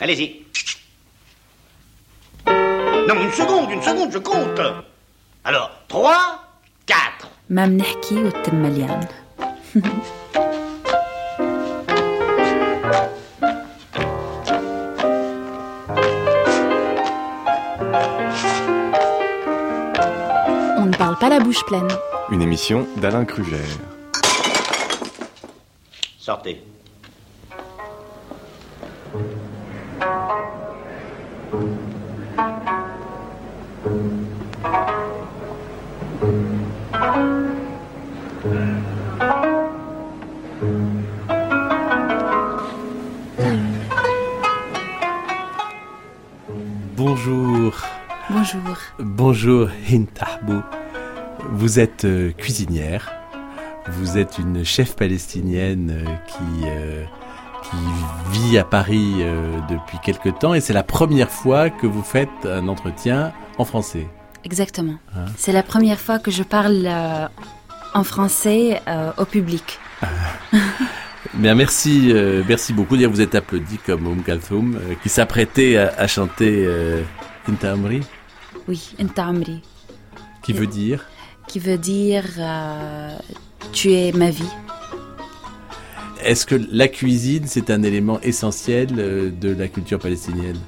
Allez-y. Non, une seconde, une seconde, je compte. Alors, 3, 4. ما بنحكي والتم مليان On ne parle pas la bouche pleine. Une émission d'Alain Kruger. Sortez. Bonjour. Bonjour. Bonjour Hintahbou. Vous êtes euh, cuisinière. Vous êtes une chef palestinienne euh, qui, euh, qui vit à Paris euh, depuis quelque temps et c'est la première fois que vous faites un entretien en français. Exactement. Hein C'est la première fois que je parle euh, en français euh, au public. Bien, merci, merci beaucoup. Vous êtes applaudi comme Oum Kalthoum, qui s'apprêtait à, à chanter Inta Amri, Oui, Inta Amri, qui veut dire? Qui veut dire tu es ma vie. Est-ce que la cuisine, c'est un élément essentiel euh, de la culture palestinienne?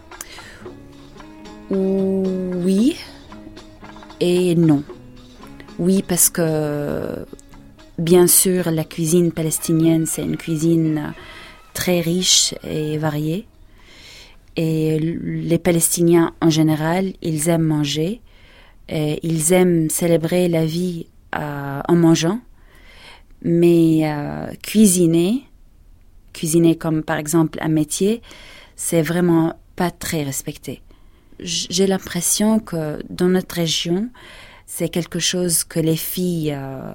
Oui et non. Oui, parce que bien sûr, la cuisine palestinienne, c'est une cuisine très riche et variée. Et les Palestiniens en général, ils aiment manger. Ils aiment célébrer la vie euh, en mangeant. Mais euh, cuisiner, cuisiner comme par exemple un métier, c'est vraiment pas très respecté. J'ai l'impression que dans notre région, c'est quelque chose que les filles euh,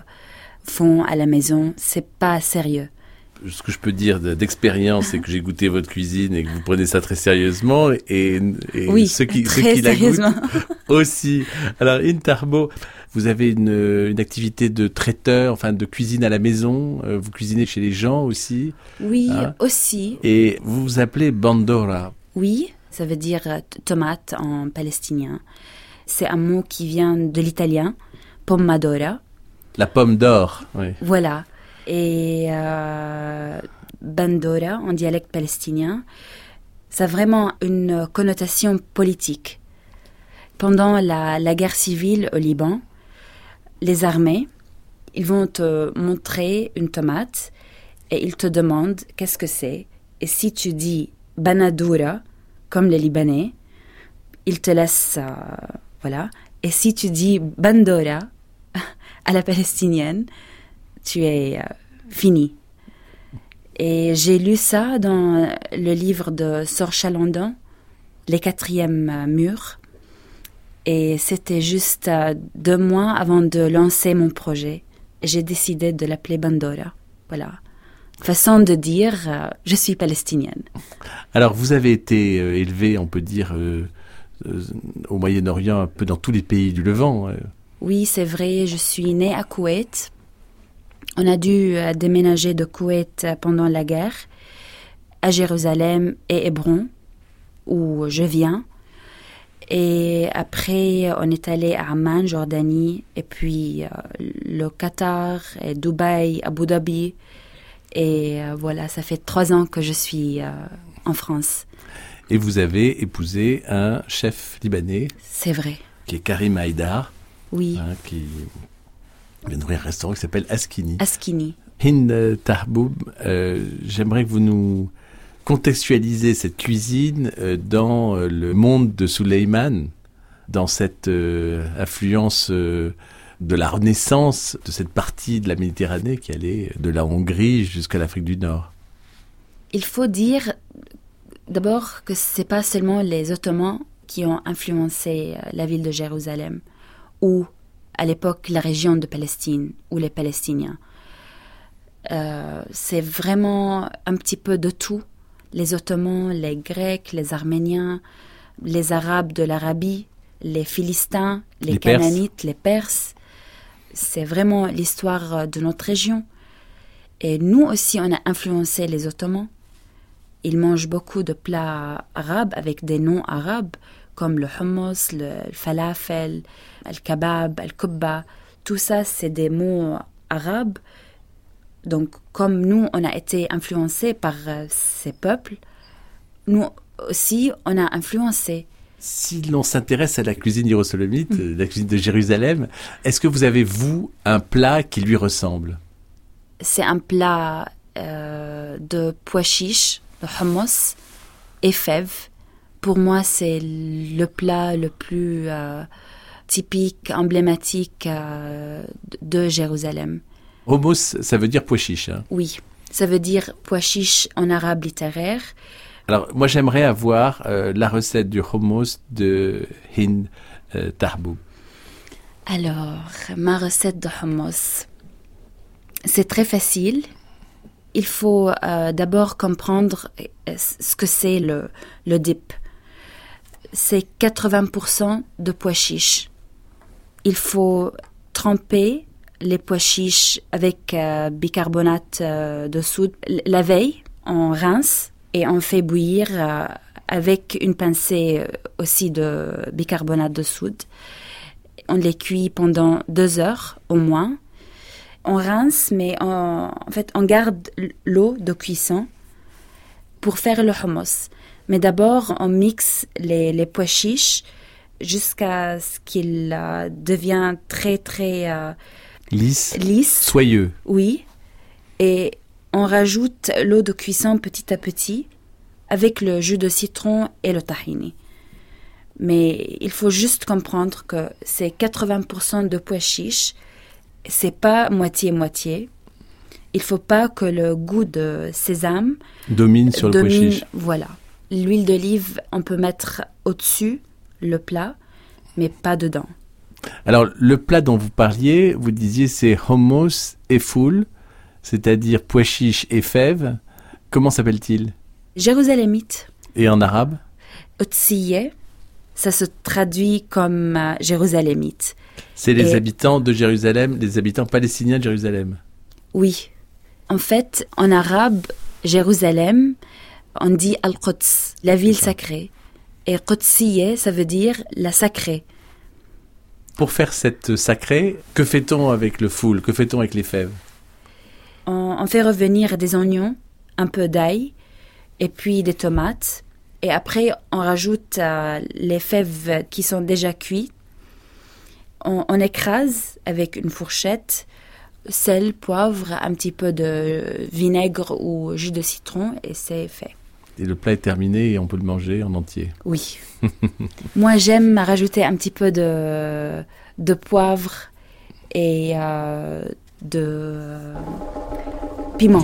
font à la maison. C'est pas sérieux. Ce que je peux dire de- d'expérience, c'est que j'ai goûté votre cuisine et que vous prenez ça très sérieusement. Et, et oui, ceux qui, ceux qui la goûtent sérieusement. aussi. Alors, Intarbo, vous avez une, une activité de traiteur, enfin de cuisine à la maison. euh, Vous cuisinez chez les gens aussi. Oui, Hein aussi. Et vous vous appelez Bandora. Oui, ça veut dire euh, tomate en palestinien. C'est un mot qui vient de l'italien, pommadora. La pomme d'or. Oui. Voilà. Et euh, bandora en dialecte palestinien, ça a vraiment une connotation politique. Pendant la, la guerre civile au Liban, les armées, ils vont te montrer une tomate et ils te demandent qu'est-ce que c'est. Et si tu dis banadoura, comme les Libanais, ils te laissent, euh, voilà. Et si tu dis bandora à la palestinienne, tu es euh, fini. Et j'ai lu ça dans le livre de Sor Chalandon, Les quatrièmes murs. Et c'était juste euh, deux mois avant de lancer mon projet. Et J'ai décidé de l'appeler Bandora. Voilà. Façon de dire, euh, je suis palestinienne. Alors, vous avez été euh, élevé, on peut dire, euh, au Moyen-Orient, un peu dans tous les pays du Levant. Oui, c'est vrai, je suis née à Koweït. On a dû euh, déménager de Koweït euh, pendant la guerre à Jérusalem et Hébron, où je viens. Et après, on est allé à Amman, Jordanie, et puis euh, le Qatar, et Dubaï, Abu Dhabi. Et euh, voilà, ça fait trois ans que je suis en France. Et vous avez épousé un chef libanais, C'est vrai. qui est Karim Haïdar, Oui, hein, qui vient d'ouvrir un restaurant qui s'appelle Askini. Askini. Hind Tahboub, euh, j'aimerais que vous nous contextualisez cette cuisine euh, dans euh, le monde de Suleiman, dans cette euh, influence euh, de la renaissance de cette partie de la Méditerranée qui allait de la Hongrie jusqu'à l'Afrique du Nord. Il faut dire d'abord que c'est pas seulement les Ottomans qui ont influencé euh, la ville de Jérusalem ou à l'époque la région de Palestine ou les Palestiniens. Euh, c'est vraiment un petit peu de tout. Les Ottomans, les Grecs, les Arméniens, les Arabes de l'Arabie, les Philistins, les, Les Perses. Cananites, les Perses. C'est vraiment l'histoire de notre région. Et nous aussi, on a influencé les Ottomans. ils mangent beaucoup de plats arabes avec des noms arabes comme le hummus, le falafel, le kebab, le kubba. Tout ça, c'est des mots arabes. Donc, comme nous, on a été influencés par euh, ces peuples, nous aussi, on a influencé. Si l'on s'intéresse à la cuisine hiérosolomite, mm. la cuisine de Jérusalem, est-ce que vous avez, vous, un plat qui lui ressemble? C'est un plat euh, de pois chiches, de hummus et fèves. Pour moi, c'est le plat le plus euh, typique, emblématique euh, de Jérusalem. Hummus, ça veut dire pois chiche. Hein oui, ça veut dire pois chiche en arabe littéraire. Alors, moi, j'aimerais avoir la recette du hummus de Hind Tarbou. Alors, ma recette de hummus, c'est très facile il faut euh, d'abord comprendre euh, ce que c'est le, le dip. C'est 80% de pois chiches. Il faut tremper les pois chiches avec euh, bicarbonate de soude la veille. On rince et on fait bouillir avec une pincée aussi de bicarbonate de soude. On les cuit pendant deux heures au moins on rince, mais on, en fait, on garde l'eau de cuisson pour faire le hummus. Mais d'abord, on mixe les, pois chiches jusqu'à ce qu'il euh, devienne très, très euh, lisse. lisse. Soyeux. Oui. Et on rajoute l'eau de cuisson petit à petit avec le jus de citron et le tahini. Mais il faut juste comprendre que c'est 80% de pois chiches c'est pas moitié-moitié. Il faut pas que le goût de sésame domine sur le pois Voilà. L'huile d'olive, on peut mettre au-dessus le plat, mais pas dedans. Alors, le plat dont vous parliez, vous disiez c'est hummus et foule, c'est-à-dire pois chiches et fèves. Comment s'appelle-t-il? Jérusalemite. Et en arabe? Otsiye. Ça se traduit comme euh, jérusalémite. C'est les habitants de Jérusalem, les habitants palestiniens de Jérusalem. Oui. En fait, en arabe, Jérusalem, on dit Al-Quds, la ville sacrée. Et Qudsiyeh, ça veut dire la sacrée. Pour faire cette sacrée, que fait-on avec le foule? Que fait-on avec les fèves? On, fait revenir des oignons, un peu d'ail, et puis des tomates. Et après, on rajoute euh, les fèves qui sont déjà cuites on, écrase avec une fourchette sel, poivre, un petit peu de vinaigre ou jus de citron et c'est fait. Et le plat est terminé et on peut le manger en entier. Oui. Moi, j'aime rajouter un petit peu de, de poivre et euh, de piment.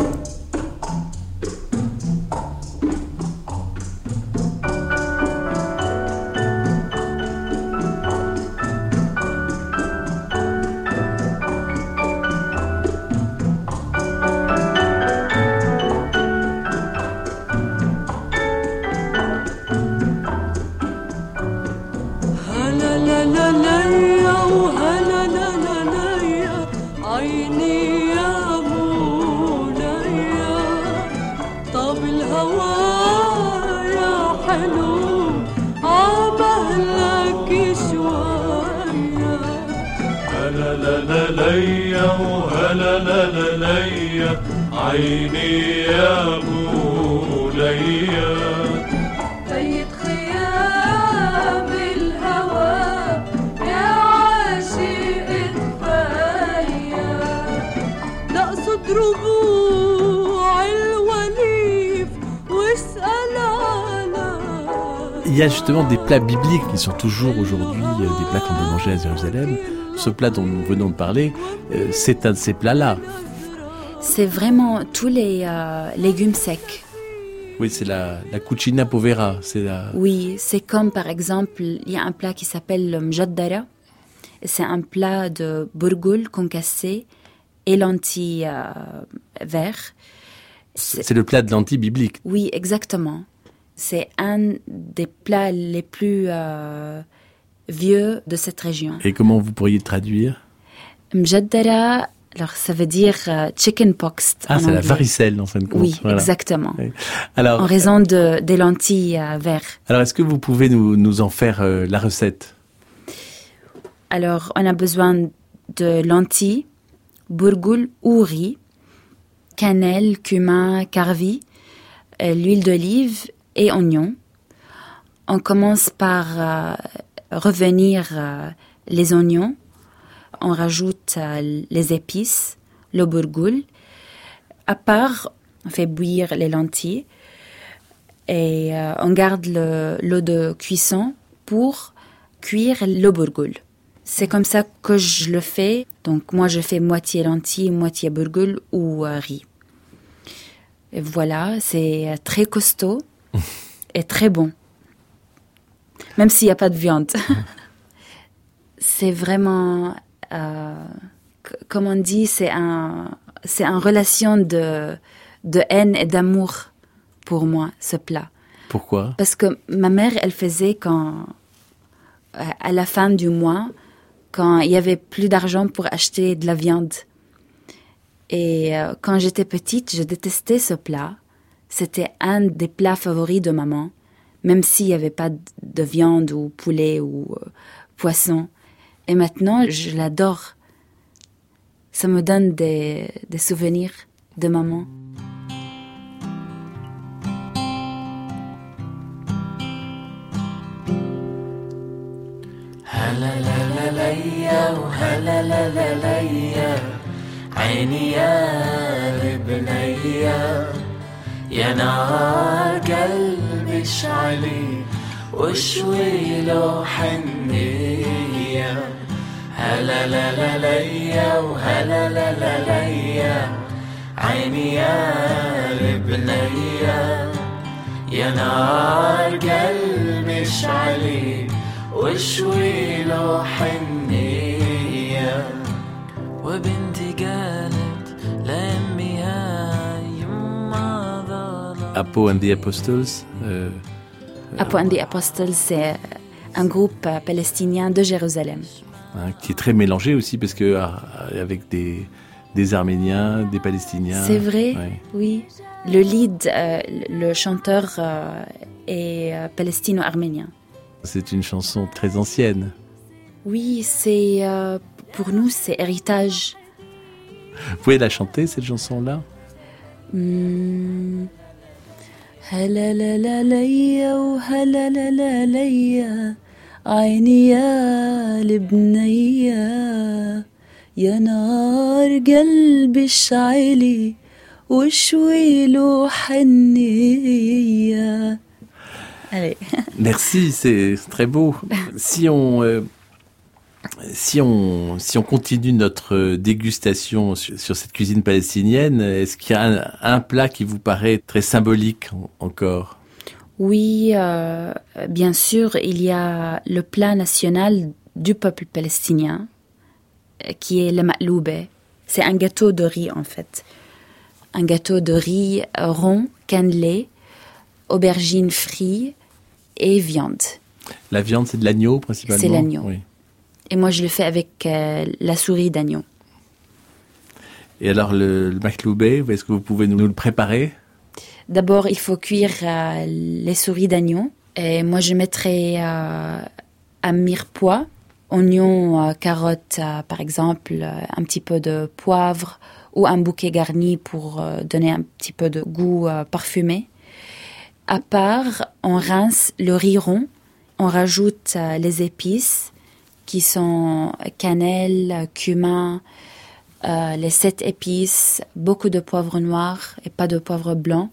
Il y a justement des plats bibliques qui sont toujours aujourd'hui euh, des plats qu'on peut manger à Jérusalem. Ce plat dont nous venons de parler, euh, c'est un de ces plats-là. C'est vraiment tous les euh, légumes secs. Oui, c'est la, la cucina povera. C'est Oui, c'est comme par exemple, il y a un plat qui s'appelle le mjaddara. C'est un plat de bourgoule concassé et lentilles vertes. C'est le plat de lentilles biblique. Oui, exactement. C'est un des plats les plus euh, vieux de cette région. Et comment vous pourriez traduire? Mjaddara, Alors, ça veut dire euh, chicken pox. Ah, c'est la varicelle, en fin de compte. Oui, exactement. Alors, en raison de, des lentilles à verre. Alors, est-ce que vous pouvez nous, nous en faire euh, la recette? Alors, on a besoin de lentilles, bourgoule ou riz, cannelle, cumin, carvi, euh, l'huile d'olive et oignons. On commence par revenir les oignons on rajoute euh, les épices, le bourgoule. À part, on fait bouillir les lentilles et euh, on garde l'eau de cuisson pour cuire le bourgoule. C'est comme ça que je le fais. Donc moi je fais moitié lentilles, moitié bourgoule ou euh, riz. Et voilà, c'est très costaud et très bon. Même s'il n'y a pas de viande. c'est vraiment euh, comme on dit, c'est un, c'est une relation de, de haine et d'amour pour moi, ce plat. Pourquoi? Parce que ma mère, elle faisait quand, à la fin du mois, quand il y avait plus d'argent pour acheter de la viande. Et euh, quand j'étais petite, je détestais ce plat. C'était un des plats favoris de maman, même s'il n'y avait pas de viande ou poulet ou euh, poisson. Et maintenant, je l'adore. Ça me donne des, des souvenirs de maman. هلا لا لا ليا وهلا لا لا ليا عيني يا لبنيا يا نار قلبي اشعلي وشوي له حنيه هلا لا لا ليا وهلا لا لا ليا عيني يا لبنيا يا نار قلبي اشعلي وشوي له حنية وبنتي قالت Apo and the Apostles euh, Apo and the Apostles, c'est un groupe palestinien de Jérusalem. Hein, qui est très mélangé aussi parce que ah, avec des, des Arméniens, des Palestiniens. C'est vrai, oui. Le lead, euh, le chanteur euh, est euh, palestino-arménien. C'est une chanson très ancienne. Oui, c'est pour nous c'est héritage. Vous pouvez la chanter cette chanson-là? Hmm. عيني يا لبنية يا نار قلبي اشعلي وشوي له حنية Allez. Merci, c'est très beau. Si on, euh, si on, si on continue notre dégustation sur, sur cette cuisine palestinienne, est-ce qu'il y a un, un, plat qui vous paraît très symbolique encore? Oui, euh, bien sûr, il y a le plat national du peuple palestinien, qui est le ma'loube. C'est un gâteau de riz, en fait. Un gâteau de riz rond, cannelé, aubergine frite et viande. La viande, c'est de l'agneau, principalement? C'est l'agneau. Et moi, je le fais avec euh, la souris d'agneau. Et alors, le, le est-ce que vous pouvez nous le préparer? D'abord, il faut cuire euh, les souris d'agneau. Et moi, je mettrai euh, un mirepoix, oignons, carottes, par exemple, un petit peu de poivre ou un bouquet garni pour donner un petit peu de goût parfumé. À part, on rince le riz rond, on rajoute les épices qui sont cannelle, cumin, les sept épices, beaucoup de poivre noir et pas de poivre blanc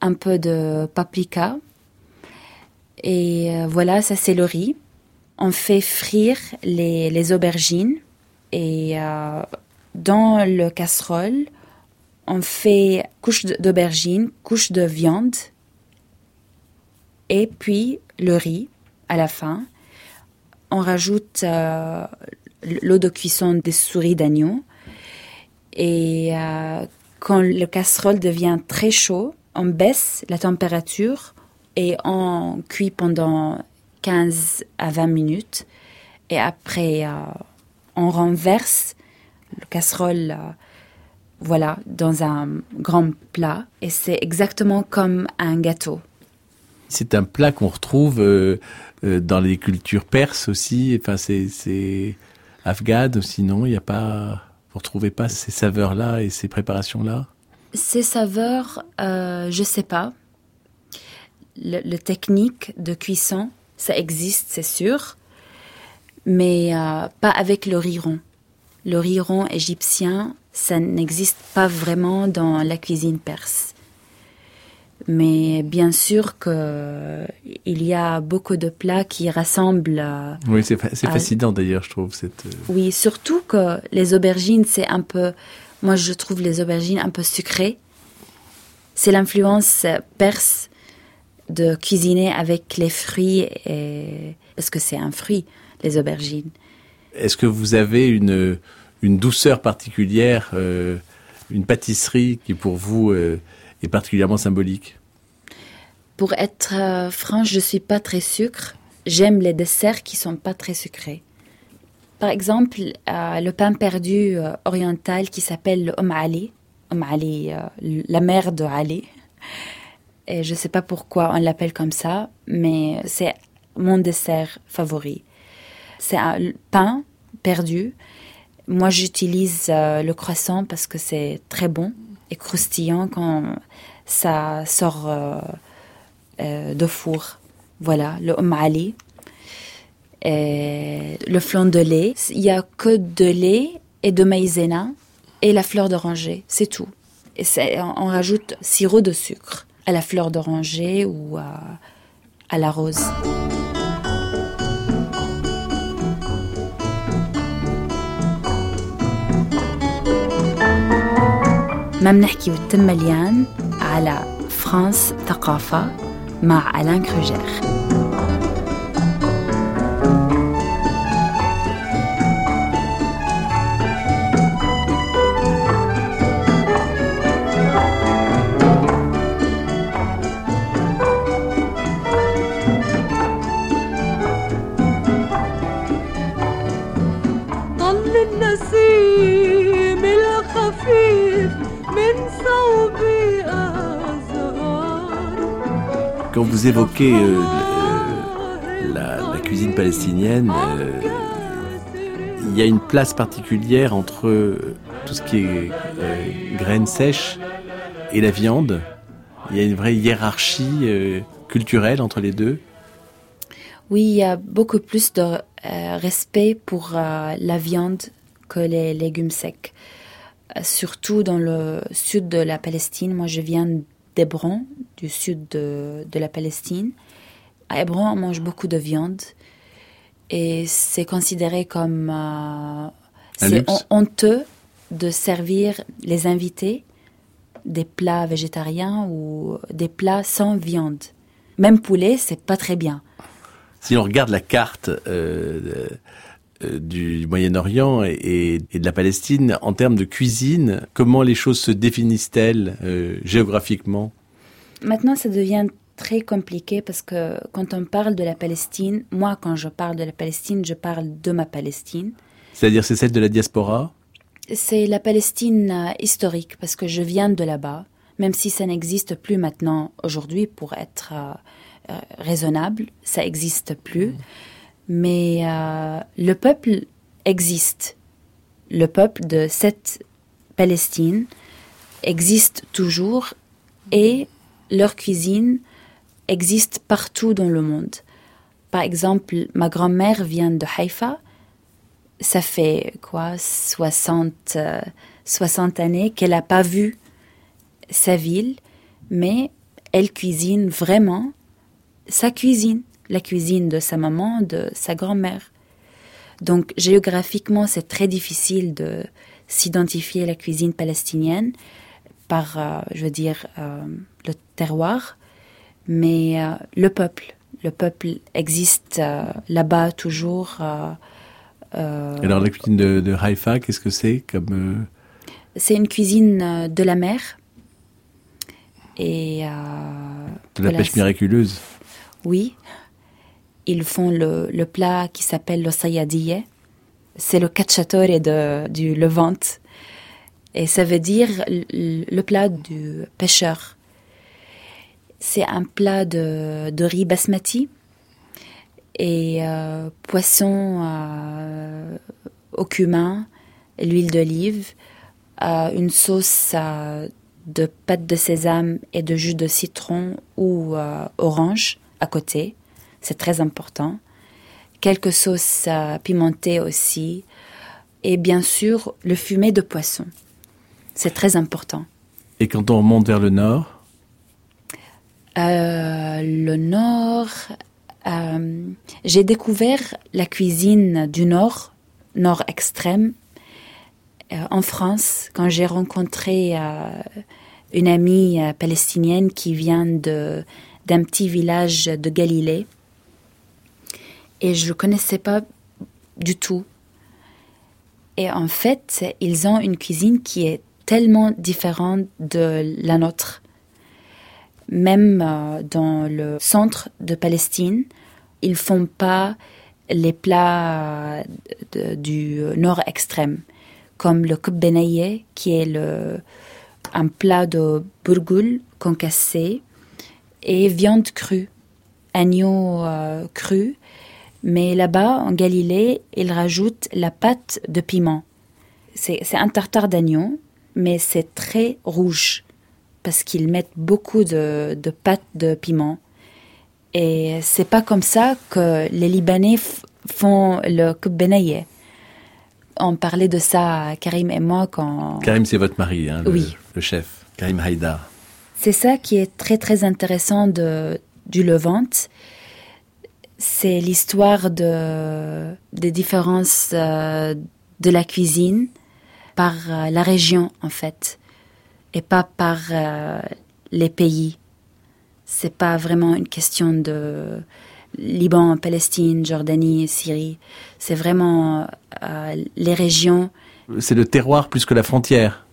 un peu de paprika. Et euh, voilà, ça c'est le riz. On fait frire les, aubergines et euh, dans le casserole, on fait couche d'aubergine, couche de viande et puis le riz à la fin. On rajoute euh, l'eau de cuisson des souris d'agneau et quand le casserole devient très chaud, on baisse la température et on cuit pendant 15 à 20 minutes. Et après, euh, on renverse le casserole, voilà, dans un grand plat. Et c'est exactement comme un gâteau. C'est un plat qu'on retrouve dans les cultures perses aussi. Enfin, c'est afghane aussi, non? Il n'y a pas, vous retrouvez pas ces saveurs-là et ces préparations-là? Ces saveurs, euh, je sais pas. Le, technique de cuisson, ça existe, c'est sûr, mais euh, pas avec le riron. Le riron égyptien, ça n'existe pas vraiment dans la cuisine perse. Mais bien sûr que il y a beaucoup de plats qui rassemblent. Euh, oui, c'est fascinant d'ailleurs, je trouve cette. Euh, oui, surtout que les aubergines, c'est un peu. Moi, je trouve les aubergines un peu sucrées. C'est l'influence perse de cuisiner avec les fruits et parce que c'est un fruit, les aubergines? Est-ce que vous avez une une douceur particulière, euh, une pâtisserie qui pour vous est particulièrement symbolique Pour être euh, franche, je suis pas très sucre. J'aime les desserts qui sont pas très sucrés. Par exemple, euh, le pain perdu euh, oriental qui s'appelle le Om Ali, Ali, la mère de Ali. Et je sais pas pourquoi on l'appelle comme ça, mais c'est mon dessert favori. C'est un pain perdu. Moi, j'utilise le croissant parce que c'est très bon et croustillant quand ça sort euh, euh, de four. Voilà, le Ali. Et le flan de lait. Il n'y a que de lait et de maïzena et la fleur d'oranger, c'est tout. Et on rajoute sirop de sucre à la fleur d'oranger ou à la rose. ما بنحكي وتم مليان على فرانس ثقافة مع ألان كروجير. Quand vous évoquez euh, euh, la, cuisine palestinienne, euh, il y a une place particulière entre tout ce qui est graines sèches et la viande. Il y a une vraie hiérarchie culturelle entre les deux. Oui, il y a beaucoup plus de respect pour la viande que les légumes secs. surtout dans le sud de la Palestine. Moi, je viens d'Hébron, du sud de, la Palestine. À Hébron, on mange beaucoup de viande et c'est considéré comme euh, c'est honteux de servir les invités des plats végétariens ou des plats sans viande. Même poulet, c'est pas très bien. Si on regarde la carte euh, euh, du Moyen-Orient et, de la Palestine, en termes de cuisine, comment les choses se définissent-elles euh, géographiquement? Maintenant, ça devient très compliqué parce que quand on parle de la Palestine, moi, quand je parle de la Palestine, je parle de ma Palestine. C'est-à-dire, c'est celle de la diaspora? C'est la Palestine euh, historique parce que je viens de là-bas, même si ça n'existe plus maintenant aujourd'hui pour être raisonnable, ça n'existe plus. Mmh. Mais euh, le peuple existe. Le peuple de cette Palestine existe toujours et leur cuisine existe partout dans le monde. Par exemple, ma grand-mère vient de Haïfa. Ça fait quoi, 60, 60 euh, années qu'elle n'a pas vu sa ville, mais elle cuisine vraiment sa cuisine la cuisine de sa maman, de sa grand-mère. Donc géographiquement, c'est très difficile de s'identifier la cuisine palestinienne par, euh, je veux dire, euh, le terroir, mais euh, le peuple. Le peuple existe là-bas toujours. Alors la cuisine de, de Haïfa, qu'est-ce que c'est comme C'est une cuisine de la mer et de la pêche miraculeuse? Oui, ils font le, plat qui s'appelle le sayadiyeh. c'est le cacciatore du Levant. Et ça veut dire le plat du pêcheur. C'est un plat de, de, riz basmati et euh, poisson euh, au cumin, l'huile d'olive, euh, une sauce de pâte de sésame et de jus de citron ou orange à côté. C'est très important. Quelques sauces pimentées aussi. Et bien sûr, le fumet de poisson. C'est très important. Et quand on remonte vers le nord? Euh, Le nord, euh, j'ai découvert la cuisine du nord, nord extrême, euh, en France, quand j'ai rencontré une amie palestinienne qui vient de, d'un petit village de Galilée. Et je ne le connaissais pas du tout. Et en fait, ils ont une cuisine qui est tellement différente de la nôtre. Même euh, dans le centre de Palestine, ils font pas les plats euh, du nord extrême, comme le kubbenaye, qui est un plat de bourgoule concassé et viande crue, agneau euh, cru. Mais là-bas, en Galilée, ils rajoutent la pâte de piment. C'est un tartare d'agneau mais c'est très rouge parce qu'ils mettent beaucoup de, de pâte de piment. Et c'est pas comme ça que les Libanais font le kubbenaye. On parlait de ça, Karim et moi, quand... Karim, c'est votre mari, hein, le, oui. le chef, Karim Haïdar. C'est ça qui est très très intéressant de, du Levant. C'est l'histoire de, des différences euh, de la cuisine, par euh, la région en fait et pas par euh, les pays. C'est pas vraiment une question de Liban, Palestine, Jordanie, Syrie. C'est vraiment euh, les régions. C'est le terroir plus que la frontière.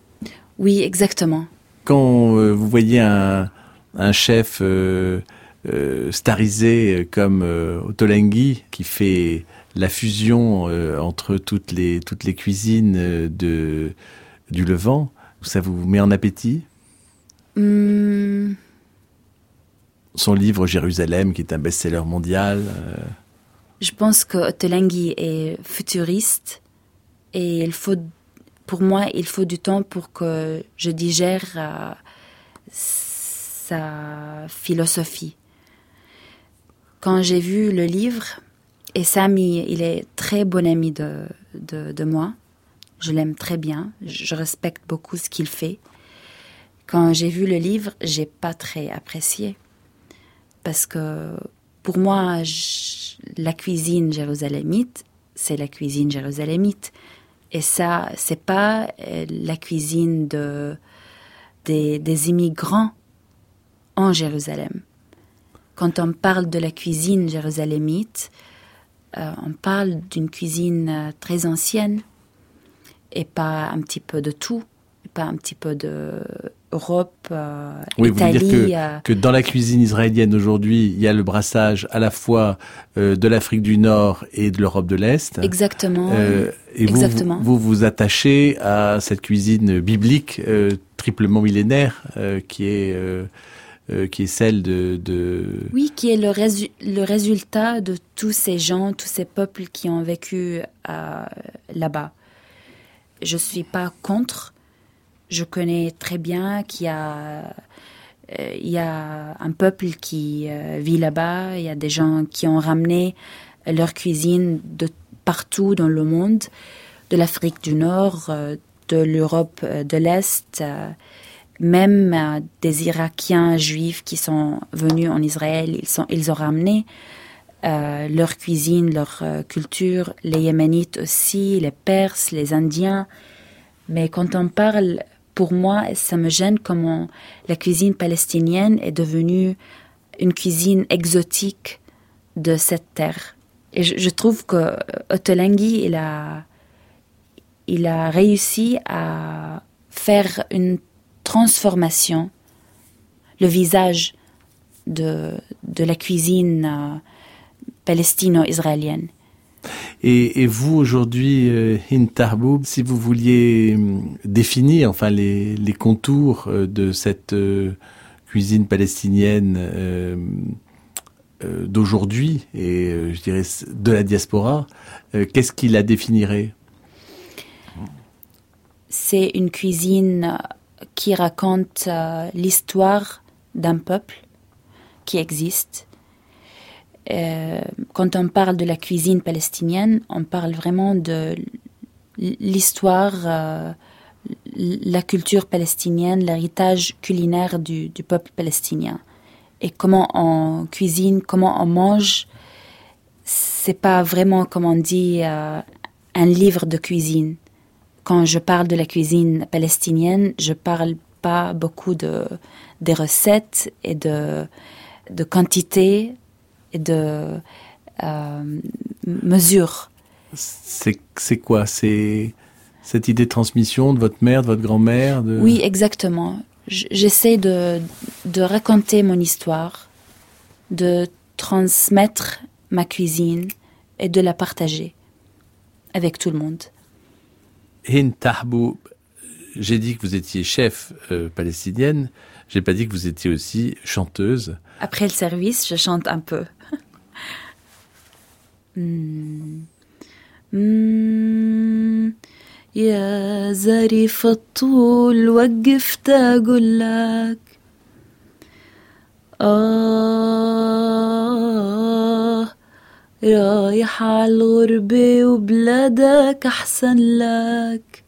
Oui, exactement. Quand vous voyez un, un chef starisé comme Otolenghi qui fait la fusion euh, entre toutes les, toutes les cuisines euh, de, du Levant, ça vous met en appétit? Hmm. Son livre Jérusalem, qui est un best-seller mondial. Euh. Je pense que Ottolenghi est futuriste et il faut, pour moi, il faut du temps pour que je digère sa philosophie. Quand j'ai vu le livre, et Samy, il est très bon ami de, de, moi. Je l'aime très bien. Je respecte beaucoup ce qu'il fait. Quand j'ai vu le livre, j'ai pas très apprécié. Parce que pour moi, la cuisine jérusalémite, c'est la cuisine jérusalémite. Et ça, c'est pas euh, la cuisine de, des, des immigrants en Jérusalem. Quand on parle de la cuisine jérusalémite, euh, on parle d'une cuisine euh, très ancienne et pas un petit peu de tout, pas un petit peu de Europe, euh, oui, Italie. Vous dire que, que, dans la cuisine israélienne aujourd'hui, il y a le brassage à la fois de l'Afrique du Nord et de l'Europe de l'Est. Exactement. et Exactement. Vous, vous, vous attachez à cette cuisine biblique triplement millénaire qui est euh, qui est celle de. Oui, qui est le, résultat de tous ces gens, tous ces peuples qui ont vécu euh, là-bas. Je suis pas contre. Je connais très bien qu'il y a, euh, il y a un peuple qui vit là-bas. Il y a des gens qui ont ramené leur cuisine de partout dans le monde, de l'Afrique du Nord, de l'Europe de l'Est même euh, des Irakiens juifs qui sont venus en Israël, ils, ils ont ramené euh, leur cuisine, leur euh, culture, les Yéménites aussi, les Perses, les Indiens. Mais quand on parle, pour moi, ça me gêne comment la cuisine palestinienne est devenue une cuisine exotique de cette terre. Et je, trouve que Ottolenghi, il a, il a réussi à faire une transformation, le visage de, de la cuisine euh, palestino-israélienne. Et, et vous aujourd'hui, euh, Hintarboub, si vous vouliez hum, définir enfin les, les contours euh, de cette euh, cuisine palestinienne d'aujourd'hui et je dirais de la diaspora, qu'est-ce qui la définirait? C'est une cuisine qui raconte euh, l'histoire d'un peuple qui existe. Euh, quand on parle de la cuisine palestinienne, on parle vraiment de l'histoire, euh, la culture palestinienne, l'héritage culinaire du, peuple palestinien. Et comment on cuisine, comment on mange, c'est pas vraiment, comme on dit, un livre de cuisine. Quand je parle de la cuisine palestinienne, je parle pas beaucoup de des recettes et de de quantité et de euh, mesures. C'est quoi? C'est cette idée de transmission de votre mère, de votre grand-mère de... Oui, exactement. J'essaie de, de raconter mon histoire, de transmettre ma cuisine et de la partager avec tout le monde. Hind Tahboub, j'ai dit que vous étiez chef euh, palestinienne, j'ai pas dit que vous étiez aussi chanteuse. Après le service, je chante un peu. Hmm. Hmm. يا ظريف الطول وقفت أقول لك آه رايح عالغربة وبلادك أحسن لك.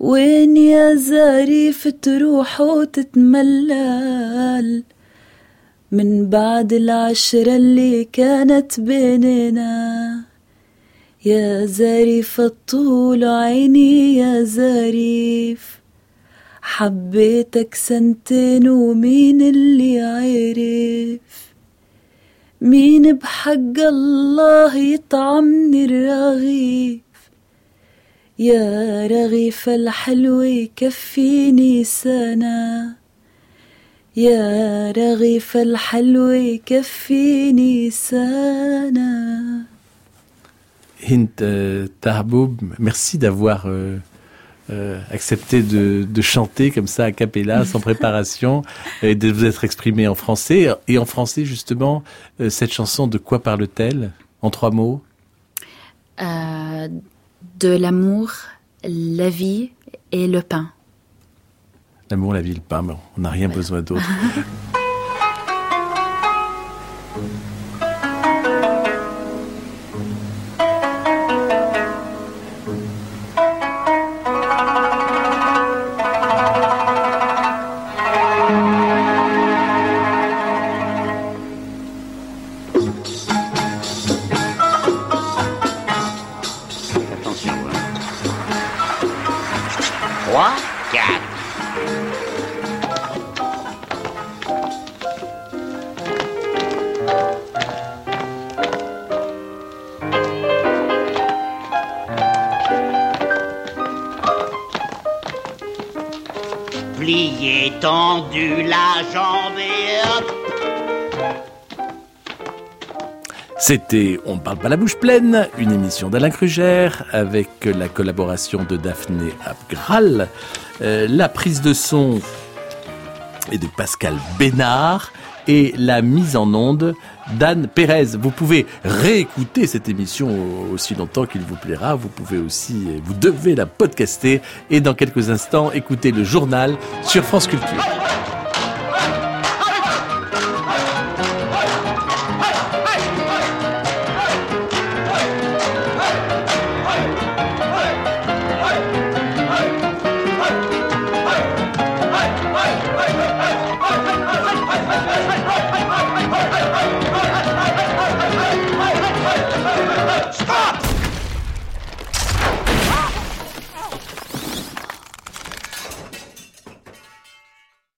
وين يا ظريف تروح وتتملل؟ من بعد العشرة اللي كانت بيننا. يا زريف الطول عيني يا زريف حبيتك سنتين ومين اللي عرف؟ مين بحق الله يطعمني الرغيف؟ يا رغيف الحلو يكفيني سنة يا رغيف الحلو يكفيني سنة Hind euh, Tahboub, merci d'avoir euh, euh, accepté de, de chanter comme ça a cappella, sans préparation, et de vous être exprimé en français. Et en français, justement, euh, cette chanson, de quoi parle-t-elle En trois mots? Euh, de l'amour, la vie et le pain. L'amour, la vie, le pain, bon, on n'a rien besoin d'autre. C'était On ne parle pas la bouche pleine, une émission d'Alain Krugère avec la collaboration de Daphné Abgral, euh, la prise de son est de Pascal Bénard et la mise en onde d'Anne Pérez. Vous pouvez réécouter cette émission aussi longtemps qu'il vous plaira. Vous pouvez aussi, vous devez la podcaster et dans quelques instants écouter le journal sur France Culture.